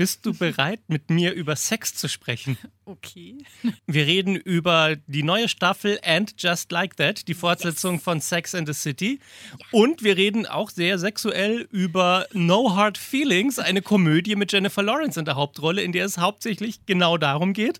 Bist du bereit, mit mir über Sex zu sprechen? Okay. Wir reden über die neue Staffel And Just Like That, die Fortsetzung von Sex and the City. Und wir reden auch sehr sexuell über No Hard Feelings, eine Komödie mit Jennifer Lawrence in der Hauptrolle, in der es hauptsächlich genau darum geht.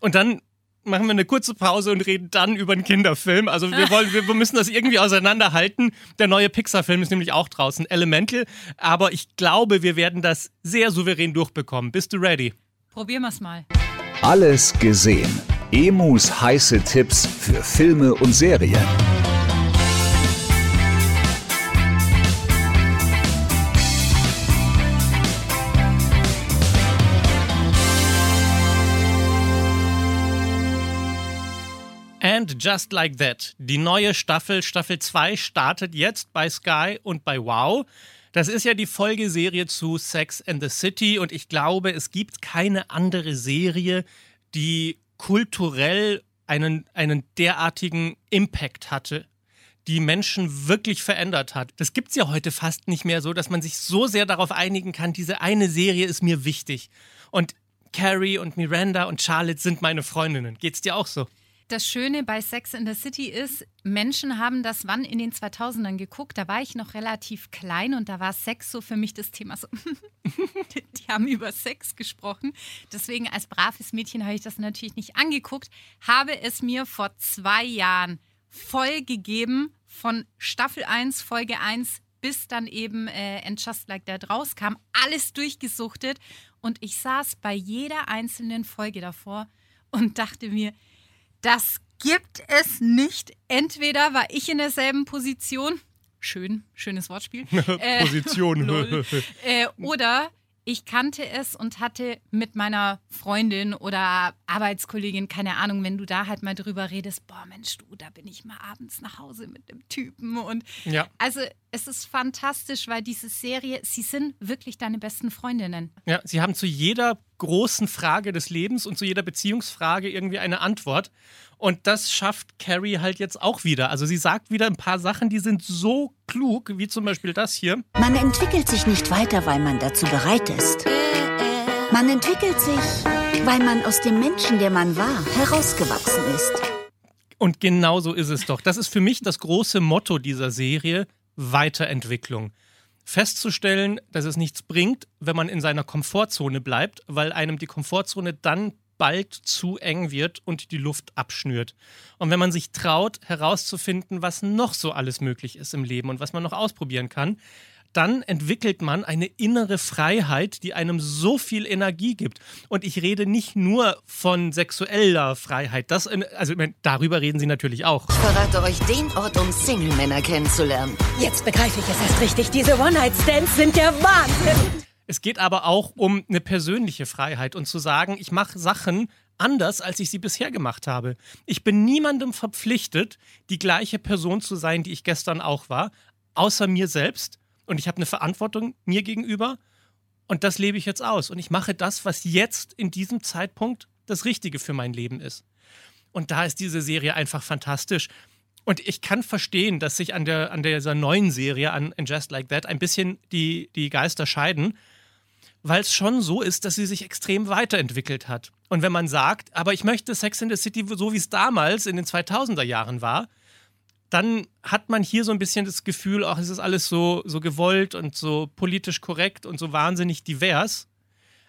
Und dann machen wir eine kurze Pause und reden dann über einen Kinderfilm. Also wir wollen, wir müssen das irgendwie auseinanderhalten. Der neue Pixar-Film ist nämlich auch draußen, Elemental. Aber ich glaube, wir werden das sehr souverän durchbekommen. Bist du ready? Probieren wir es mal. Alles gesehen. Emus heiße Tipps für Filme und Serien. Just Like That. Die neue Staffel, Staffel 2, startet jetzt bei Sky und bei Wow. Das ist ja die Folgeserie zu Sex and the City und ich glaube, es gibt keine andere Serie, die kulturell einen, einen derartigen Impact hatte, die Menschen wirklich verändert hat. Das gibt es ja heute fast nicht mehr so, dass man sich so sehr darauf einigen kann, diese eine Serie ist mir wichtig. Und Carrie und Miranda und Charlotte sind meine Freundinnen. Geht's dir auch so? Das Schöne bei Sex in the City ist, Menschen haben das wann in den 2000ern geguckt. Da war ich noch relativ klein und da war Sex so für mich das Thema. So Die haben über Sex gesprochen. Deswegen als braves Mädchen habe ich das natürlich nicht angeguckt. Habe es mir vor zwei Jahren voll gegeben von Staffel 1, Folge 1 bis dann eben äh, And Just Like That rauskam. Alles durchgesuchtet und ich saß bei jeder einzelnen Folge davor und dachte mir, das gibt es nicht. Entweder war ich in derselben Position, schön, schönes Wortspiel, äh, Position. lol. äh, oder ich kannte es und hatte mit meiner Freundin oder Arbeitskollegin, keine Ahnung, wenn du da halt mal drüber redest, boah Mensch, du, da bin ich mal abends nach Hause mit dem Typen und Ja. also es ist fantastisch, weil diese Serie, sie sind wirklich deine besten Freundinnen. Ja, sie haben zu jeder großen Frage des Lebens und zu jeder Beziehungsfrage irgendwie eine Antwort. Und das schafft Carrie halt jetzt auch wieder. Also sie sagt wieder ein paar Sachen, die sind so klug, wie zum Beispiel das hier. Man entwickelt sich nicht weiter, weil man dazu bereit ist. Man entwickelt sich, weil man aus dem Menschen, der man war, herausgewachsen ist. Und genau so ist es doch. Das ist für mich das große Motto dieser Serie, Weiterentwicklung. Festzustellen, dass es nichts bringt, wenn man in seiner Komfortzone bleibt, weil einem die Komfortzone dann bald zu eng wird und die Luft abschnürt. Und wenn man sich traut, herauszufinden, was noch so alles möglich ist im Leben und was man noch ausprobieren kann, dann entwickelt man eine innere Freiheit, die einem so viel Energie gibt. Und ich rede nicht nur von sexueller Freiheit. Das, also ich meine, darüber reden sie natürlich auch. Ich verrate euch den Ort, um Single-Männer kennenzulernen. Jetzt begreife ich es erst richtig. Diese One-Night-Stands sind der Wahnsinn. Es geht aber auch um eine persönliche Freiheit und zu sagen, ich mache Sachen anders, als ich sie bisher gemacht habe. Ich bin niemandem verpflichtet, die gleiche Person zu sein, die ich gestern auch war, außer mir selbst. Und ich habe eine Verantwortung mir gegenüber und das lebe ich jetzt aus. Und ich mache das, was jetzt in diesem Zeitpunkt das Richtige für mein Leben ist. Und da ist diese Serie einfach fantastisch. Und ich kann verstehen, dass sich an, der, an dieser neuen Serie, an And Just Like That, ein bisschen die, die Geister scheiden, weil es schon so ist, dass sie sich extrem weiterentwickelt hat. Und wenn man sagt, aber ich möchte Sex in the City so, wie es damals in den 2000er Jahren war, dann hat man hier so ein bisschen das Gefühl, ach, es ist alles so, so gewollt und so politisch korrekt und so wahnsinnig divers.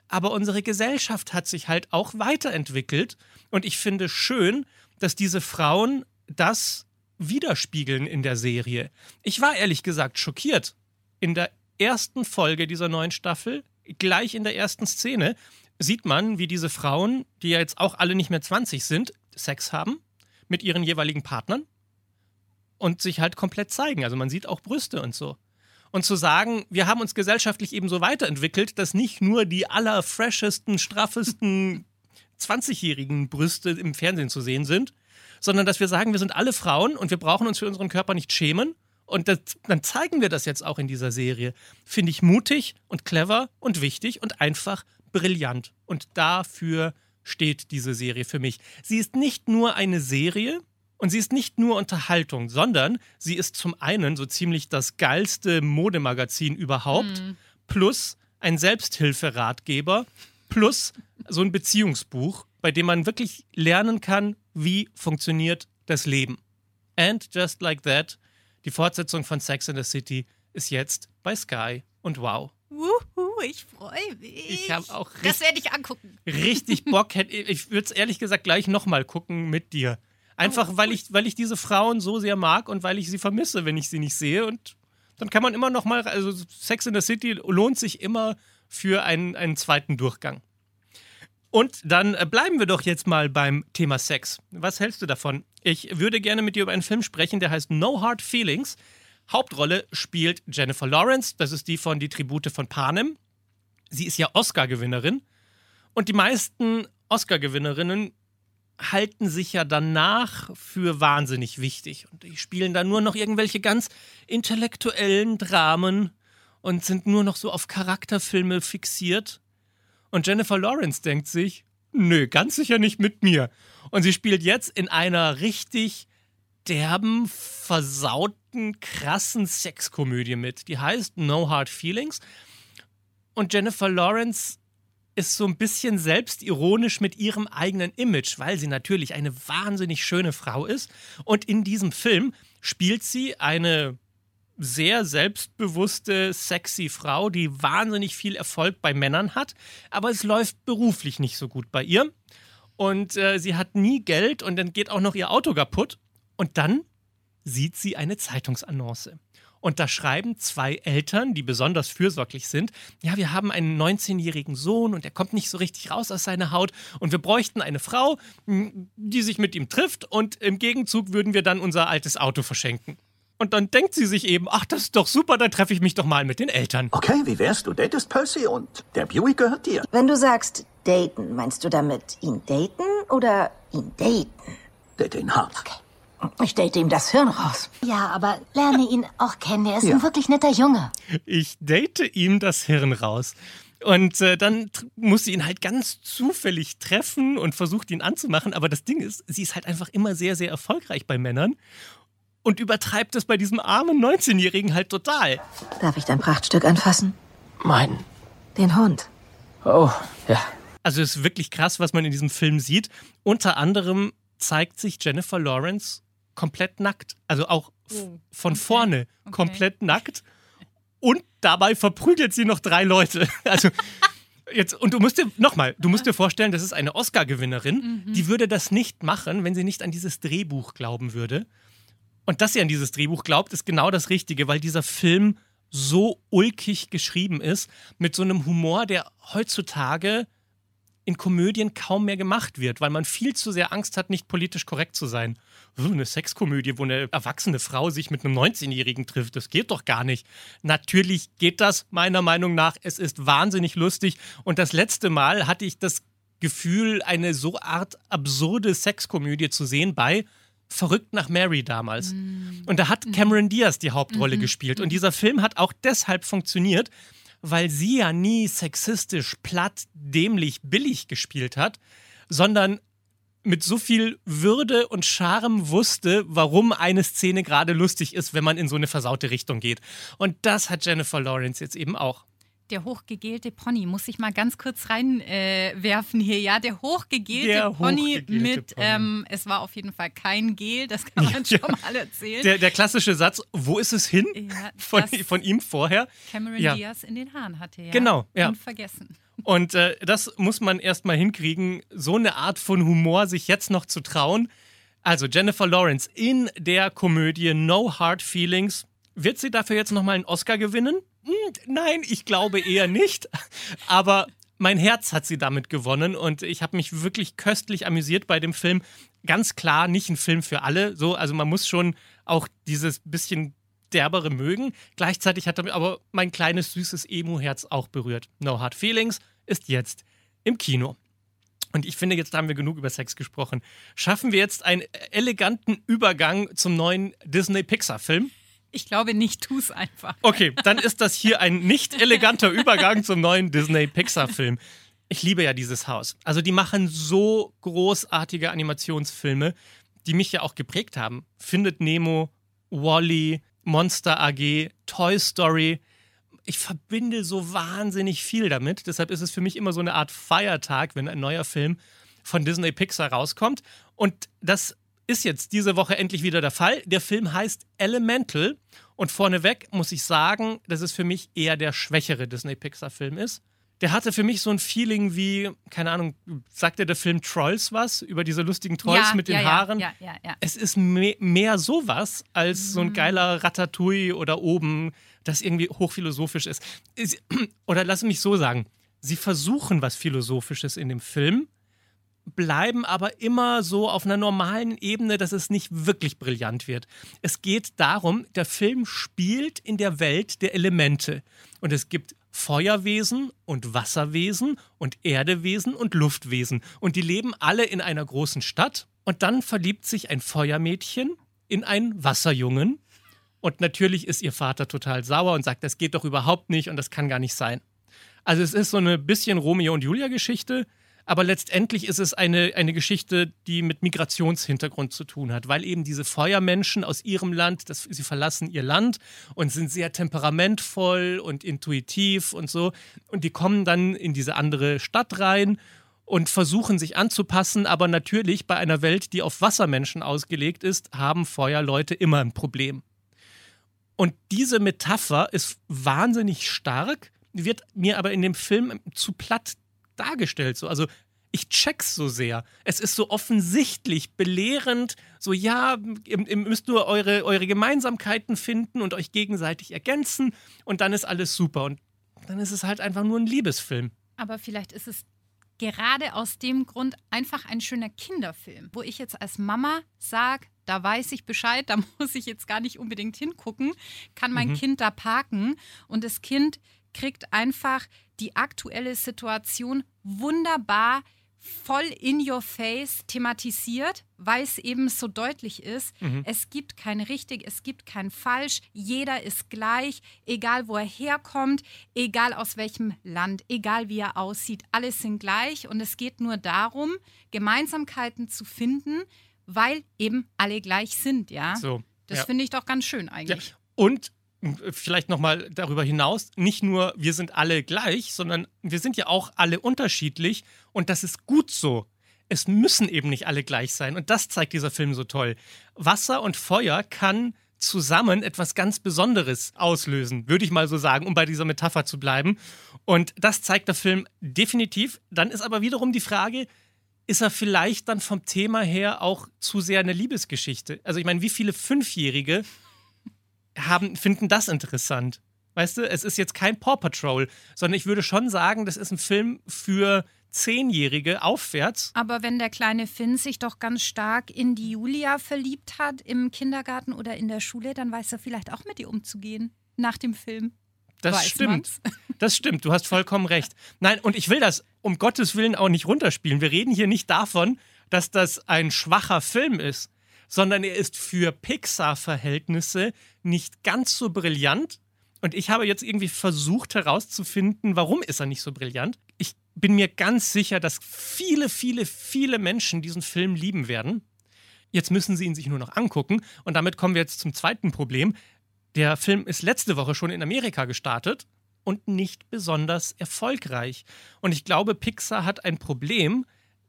Aber unsere Gesellschaft hat sich halt auch weiterentwickelt. Und ich finde schön, dass diese Frauen das widerspiegeln in der Serie. Ich war ehrlich gesagt schockiert. In der ersten Folge dieser neuen Staffel, gleich in der ersten Szene, sieht man, wie diese Frauen, die ja jetzt auch alle nicht mehr 20 sind, Sex haben mit ihren jeweiligen Partnern. Und sich halt komplett zeigen. Also man sieht auch Brüste und so. Und zu sagen, wir haben uns gesellschaftlich eben so weiterentwickelt, dass nicht nur die allerfreshesten, straffesten 20-jährigen Brüste im Fernsehen zu sehen sind, sondern dass wir sagen, wir sind alle Frauen und wir brauchen uns für unseren Körper nicht schämen. Und das, dann zeigen wir das jetzt auch in dieser Serie. Finde ich mutig und clever und wichtig und einfach brillant. Und dafür steht diese Serie für mich. Sie ist nicht nur eine Serie und sie ist nicht nur Unterhaltung, sondern sie ist zum einen so ziemlich das geilste Modemagazin überhaupt, Mhm. plus ein Selbsthilferatgeber, plus so ein Beziehungsbuch, bei dem man wirklich lernen kann, wie funktioniert das Leben. And just like that, die Fortsetzung von Sex in the City ist jetzt bei Sky und wow. Wuhu, ich freue mich. Ich habe auch Das richtig, werde ich angucken. richtig Bock. Hätte- Ich würde es ehrlich gesagt gleich nochmal gucken mit dir. Einfach, weil, ich, weil ich diese Frauen so sehr mag und weil ich sie vermisse, wenn ich sie nicht sehe. Und dann kann man immer noch mal, also Sex in the City lohnt sich immer für einen, einen zweiten Durchgang. Und dann äh, bleiben wir doch jetzt mal beim Thema Sex. Was hältst du davon? Ich würde gerne mit dir über einen Film sprechen, der heißt No Hard Feelings. Hauptrolle spielt Jennifer Lawrence, das ist die von Die Tribute von Panem. Sie ist ja Oscar-Gewinnerin. Und die meisten Oscar-Gewinnerinnen halten sich ja danach für wahnsinnig wichtig. Und die spielen dann nur noch irgendwelche ganz intellektuellen Dramen und sind nur noch so auf Charakterfilme fixiert. Und Jennifer Lawrence denkt sich, nö, ganz sicher nicht mit mir. Und sie spielt jetzt in einer richtig derben, versauten, krassen Sexkomödie mit. Die heißt No Hard Feelings. Und Jennifer Lawrence ist so ein bisschen selbstironisch mit ihrem eigenen Image, weil sie natürlich eine wahnsinnig schöne Frau ist. Und in diesem Film spielt sie eine sehr selbstbewusste, sexy Frau, die wahnsinnig viel Erfolg bei Männern hat, aber es läuft beruflich nicht so gut bei ihr. Und äh, sie hat nie Geld und dann geht auch noch ihr Auto kaputt. Und dann sieht sie eine Zeitungsannonce. Und da schreiben zwei Eltern, die besonders fürsorglich sind, ja, wir haben einen 19-jährigen Sohn und der kommt nicht so richtig raus aus seiner Haut und wir bräuchten eine Frau, die sich mit ihm trifft und im Gegenzug würden wir dann unser altes Auto verschenken. Und dann denkt sie sich eben, ach, das ist doch super, dann treffe ich mich doch mal mit den Eltern. Okay, wie wär's? Du datest Percy und der Buick gehört dir. Wenn du sagst daten, meinst du damit ihn daten oder ihn daten? Date ihn hart. Ich date ihm das Hirn raus. Ja, aber lerne ihn auch kennen. Er ist Ja. ein wirklich netter Junge. Ich date ihm das Hirn raus. Und äh, dann muss sie ihn halt ganz zufällig treffen und versucht ihn anzumachen. Aber das Ding ist, sie ist halt einfach immer sehr, sehr erfolgreich bei Männern und übertreibt es bei diesem armen 19-Jährigen halt total. Darf ich dein Prachtstück anfassen? Mein. Den Hund. Oh, ja. Also es ist wirklich krass, was man in diesem Film sieht. Unter anderem zeigt sich Jennifer Lawrence komplett nackt. Also auch Oh, von okay, vorne okay. komplett nackt. Und dabei verprügelt sie noch drei Leute. Also jetzt, und du musst dir, nochmal, du musst dir vorstellen, das ist eine Oscar-Gewinnerin. Mhm. Die würde das nicht machen, wenn sie nicht an dieses Drehbuch glauben würde. Und dass sie an dieses Drehbuch glaubt, ist genau das Richtige, weil dieser Film so ulkig geschrieben ist, mit so einem Humor, der heutzutage in Komödien kaum mehr gemacht wird, weil man viel zu sehr Angst hat, nicht politisch korrekt zu sein. So eine Sexkomödie, wo eine erwachsene Frau sich mit einem 19-Jährigen trifft, das geht doch gar nicht. Natürlich geht das meiner Meinung nach. Es ist wahnsinnig lustig. Und das letzte Mal hatte ich das Gefühl, eine so art absurde Sexkomödie zu sehen bei Verrückt nach Mary damals. Und da hat Cameron Diaz die Hauptrolle gespielt. Und dieser Film hat auch deshalb funktioniert, weil sie ja nie sexistisch, platt, dämlich, billig gespielt hat, sondern mit so viel Würde und Charme wusste, warum eine Szene gerade lustig ist, wenn man in so eine versaute Richtung geht. Und das hat Jennifer Lawrence jetzt eben auch. Der hochgegelte Pony, muss ich mal ganz kurz reinwerfen äh, hier. Ja, der hochgegelte Der Pony hochgegelte mit, Pony. ähm, es war auf jeden Fall kein Gel, das kann man Ja. schon mal erzählen. Der, der klassische Satz, wo ist es hin? Ja, Von, von ihm vorher. Cameron Ja. Diaz in den Haaren hatte, ja. Genau, ja. Unvergessen. Und äh, das muss man erstmal hinkriegen, so eine Art von Humor sich jetzt noch zu trauen. Also Jennifer Lawrence in der Komödie No Hard Feelings. Wird sie dafür jetzt nochmal einen Oscar gewinnen? Hm, nein, ich glaube eher nicht. Aber mein Herz hat sie damit gewonnen und ich habe mich wirklich köstlich amüsiert bei dem Film. Ganz klar nicht ein Film für alle. So, also man muss schon auch dieses bisschen derbere mögen. Gleichzeitig hat er aber mein kleines süßes Emu-Herz auch berührt. No Hard Feelings ist jetzt im Kino. Und ich finde, jetzt haben wir genug über Sex gesprochen. Schaffen wir jetzt einen eleganten Übergang zum neuen Disney-Pixar-Film? Ich glaube nicht, tu es einfach. Okay, dann ist das hier ein nicht eleganter Übergang zum neuen Disney-Pixar-Film. Ich liebe ja dieses Haus. Also die machen so großartige Animationsfilme, die mich ja auch geprägt haben. Findet Nemo, Wally, Monster AG, Toy Story. Ich verbinde so wahnsinnig viel damit. Deshalb ist es für mich immer so eine Art Feiertag, wenn ein neuer Film von Disney Pixar rauskommt. Und das ist jetzt diese Woche endlich wieder der Fall. Der Film heißt Elemental. Und vorneweg muss ich sagen, dass es für mich eher der schwächere Disney-Pixar-Film ist. Der hatte für mich so ein Feeling wie, keine Ahnung, sagt der Film Trolls was? Über diese lustigen Trolls ja, mit den ja, Haaren? Ja, ja, ja. Es ist me mehr sowas als Mhm. so ein geiler Ratatouille oder oben, das irgendwie hochphilosophisch ist. Ist- Oder lass mich so sagen, sie versuchen was Philosophisches in dem Film, bleiben aber immer so auf einer normalen Ebene, dass es nicht wirklich brillant wird. Es geht darum, der Film spielt in der Welt der Elemente. Und es gibt Feuerwesen und Wasserwesen und Erdewesen und Luftwesen. Und die leben alle in einer großen Stadt. Und dann verliebt sich ein Feuermädchen in einen Wasserjungen. Und natürlich ist ihr Vater total sauer und sagt, das geht doch überhaupt nicht und das kann gar nicht sein. Also es ist so eine bisschen Romeo und Julia Geschichte, aber letztendlich ist es eine, eine Geschichte, die mit Migrationshintergrund zu tun hat, weil eben diese Feuermenschen aus ihrem Land, das, sie verlassen ihr Land und sind sehr temperamentvoll und intuitiv und so. Und die kommen dann in diese andere Stadt rein und versuchen sich anzupassen, aber natürlich bei einer Welt, die auf Wassermenschen ausgelegt ist, haben Feuerleute immer ein Problem. Und diese Metapher ist wahnsinnig stark, wird mir aber in dem Film zu platt dargestellt. So. Also ich check's so sehr. Es ist so offensichtlich, belehrend, so ja, ihr, ihr müsst nur eure, eure Gemeinsamkeiten finden und euch gegenseitig ergänzen und dann ist alles super. Und dann ist es halt einfach nur ein Liebesfilm. Aber vielleicht ist es gerade aus dem Grund einfach ein schöner Kinderfilm, wo ich jetzt als Mama sage, da weiß ich Bescheid, da muss ich jetzt gar nicht unbedingt hingucken, kann mein Mhm. Kind da parken und das Kind kriegt einfach die aktuelle Situation wunderbar voll in your face thematisiert, weil es eben so deutlich ist. Mhm. Es gibt kein richtig, es gibt kein falsch. Jeder ist gleich, egal wo er herkommt, egal aus welchem Land, egal wie er aussieht. Alles sind gleich und es geht nur darum, Gemeinsamkeiten zu finden, weil eben alle gleich sind, ja. So, Das ja. finde ich doch ganz schön Ja. eigentlich. Und äh, vielleicht nochmal darüber hinaus, nicht nur wir sind alle gleich, sondern wir sind ja auch alle unterschiedlich und das ist gut so. Es müssen eben nicht alle gleich sein und das zeigt dieser Film so toll. Wasser und Feuer kann zusammen etwas ganz Besonderes auslösen, würde ich mal so sagen, um bei dieser Metapher zu bleiben. Und das zeigt der Film definitiv. Dann ist aber wiederum die Frage, ist er vielleicht dann vom Thema her auch zu sehr eine Liebesgeschichte? Also ich meine, wie viele Fünfjährige haben, finden das interessant? Weißt du, es ist jetzt kein Paw Patrol, sondern ich würde schon sagen, das ist ein Film für Zehnjährige aufwärts. Aber wenn der kleine Finn sich doch ganz stark in die Julia verliebt hat im Kindergarten oder in der Schule, dann weiß er vielleicht auch mit ihr umzugehen nach dem Film. Das Weiß stimmt. man's. Das stimmt, du hast vollkommen recht. Nein, und ich will das um Gottes Willen auch nicht runterspielen. Wir reden hier nicht davon, dass das ein schwacher Film ist, sondern er ist für Pixar-Verhältnisse nicht ganz so brillant. Und ich habe jetzt irgendwie versucht herauszufinden, warum ist er nicht so brillant. Ich bin mir ganz sicher, dass viele, viele, viele Menschen diesen Film lieben werden. Jetzt müssen sie ihn sich nur noch angucken. Und damit kommen wir jetzt zum zweiten Problem. Der Film ist letzte Woche schon in Amerika gestartet und nicht besonders erfolgreich. Und ich glaube, Pixar hat ein Problem,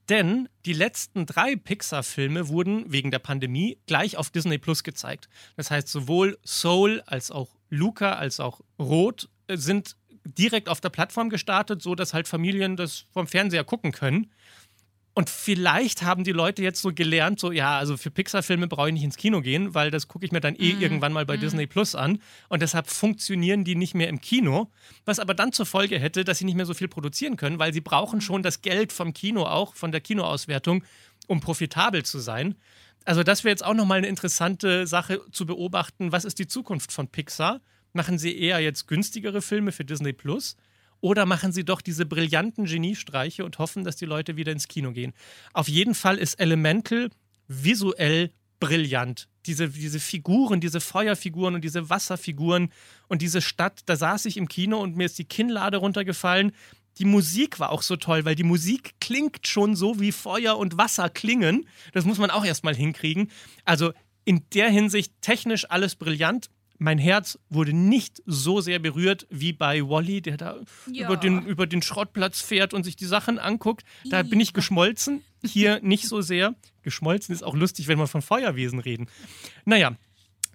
denn die letzten drei Pixar-Filme wurden wegen der Pandemie gleich auf Disney Plus gezeigt. Das heißt, sowohl Soul als auch Luca als auch Rot äh, sind direkt auf der Plattform gestartet, so dass halt Familien das vom Fernseher gucken können. Und vielleicht haben die Leute jetzt so gelernt, so ja, also für Pixar-Filme brauche ich nicht ins Kino gehen, weil das gucke ich mir dann eh Mhm. irgendwann mal bei Mhm. Disney Plus an. Und deshalb funktionieren die nicht mehr im Kino, was aber dann zur Folge hätte, dass sie nicht mehr so viel produzieren können, weil sie brauchen schon das Geld vom Kino auch, von der Kinoauswertung, um profitabel zu sein. Also das wäre jetzt auch nochmal eine interessante Sache zu beobachten. Was ist die Zukunft von Pixar? Machen sie eher jetzt günstigere Filme für Disney Plus? Oder machen sie doch diese brillanten Geniestreiche und hoffen, dass die Leute wieder ins Kino gehen? Auf jeden Fall ist Elemental visuell brillant. Diese, diese Figuren, diese Feuerfiguren und diese Wasserfiguren und diese Stadt, da saß ich im Kino und mir ist die Kinnlade runtergefallen. Die Musik war auch so toll, weil die Musik klingt schon so, wie Feuer und Wasser klingen. Das muss man auch erstmal hinkriegen. Also in der Hinsicht technisch alles brillant. Mein Herz wurde nicht so sehr berührt wie bei Wally, der da Ja. über, den, über den Schrottplatz fährt und sich die Sachen anguckt. Da bin ich geschmolzen. Hier nicht so sehr. Geschmolzen ist auch lustig, wenn wir von Feuerwesen reden. Naja,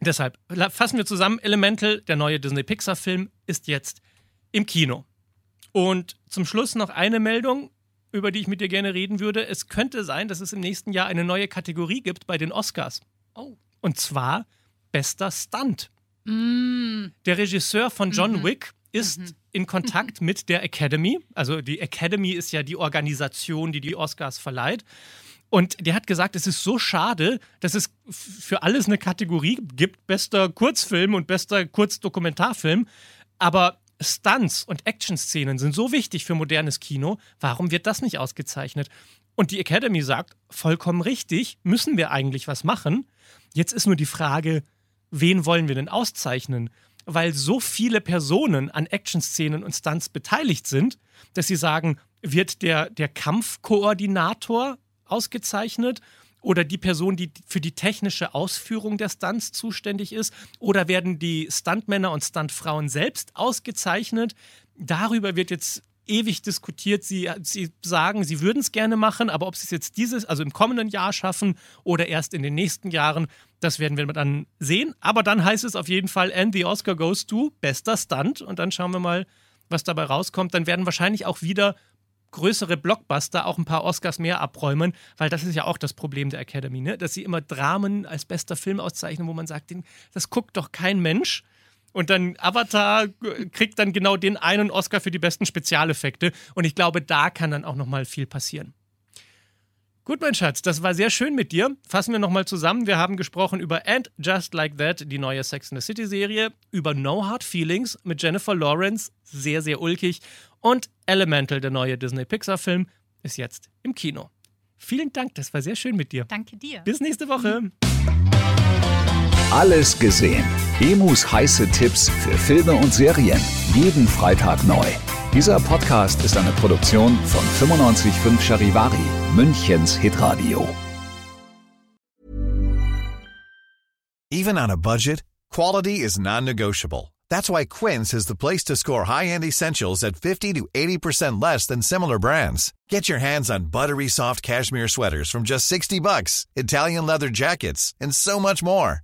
deshalb fassen wir zusammen. Elemental, der neue Disney-Pixar-Film, ist jetzt im Kino. Und zum Schluss noch eine Meldung, über die ich mit dir gerne reden würde. Es könnte sein, dass es im nächsten Jahr eine neue Kategorie gibt bei den Oscars. Oh. Und zwar bester Stunt. Mm. Der Regisseur von John Mhm. Wick ist in Kontakt mit der Academy. Also die Academy ist ja die Organisation, die die Oscars verleiht. Und der hat gesagt, es ist so schade, dass es für alles eine Kategorie gibt, bester Kurzfilm und bester Kurzdokumentarfilm. Aber Stunts und Actionszenen sind so wichtig für modernes Kino. Warum wird das nicht ausgezeichnet? Und die Academy sagt, vollkommen richtig, müssen wir eigentlich was machen. Jetzt ist nur die Frage, wen wollen wir denn auszeichnen? Weil so viele Personen an Actionszenen und Stunts beteiligt sind, dass sie sagen, wird der, der Kampfkoordinator ausgezeichnet oder die Person, die für die technische Ausführung der Stunts zuständig ist oder werden die Stuntmänner und Stuntfrauen selbst ausgezeichnet? Darüber wird jetzt ewig diskutiert. Sie, sie sagen, sie würden es gerne machen, aber ob sie es jetzt dieses, also im kommenden Jahr schaffen oder erst in den nächsten Jahren, das werden wir dann sehen. Aber dann heißt es auf jeden Fall, and the Oscar goes to bester Stunt. Und dann schauen wir mal, was dabei rauskommt. Dann werden wahrscheinlich auch wieder größere Blockbuster auch ein paar Oscars mehr abräumen, weil das ist ja auch das Problem der Academy, ne? dass sie immer Dramen als bester Film auszeichnen, wo man sagt, das guckt doch kein Mensch. Und dann Avatar äh, kriegt dann genau den einen Oscar für die besten Spezialeffekte. Und ich glaube, da kann dann auch noch mal viel passieren. Gut, mein Schatz, das war sehr schön mit dir. Fassen wir nochmal zusammen. Wir haben gesprochen über And Just Like That, die neue Sex in the City Serie, über No Hard Feelings mit Jennifer Lawrence, sehr, sehr ulkig, und Elemental, der neue Disney-Pixar-Film, ist jetzt im Kino. Vielen Dank, das war sehr schön mit dir. Danke dir. Bis nächste Woche. Alles gesehen. Emus heiße Tipps für Filme und Serien. Jeden Freitag neu. Dieser Podcast ist eine Produktion von 955 Charivari, Münchens Hitradio. Even on a budget, quality is non-negotiable. That's why Quince is the place to score high-end essentials at 50 to 80% less than similar brands. Get your hands on buttery soft cashmere sweaters from just 60 bucks, Italian leather jackets, and so much more.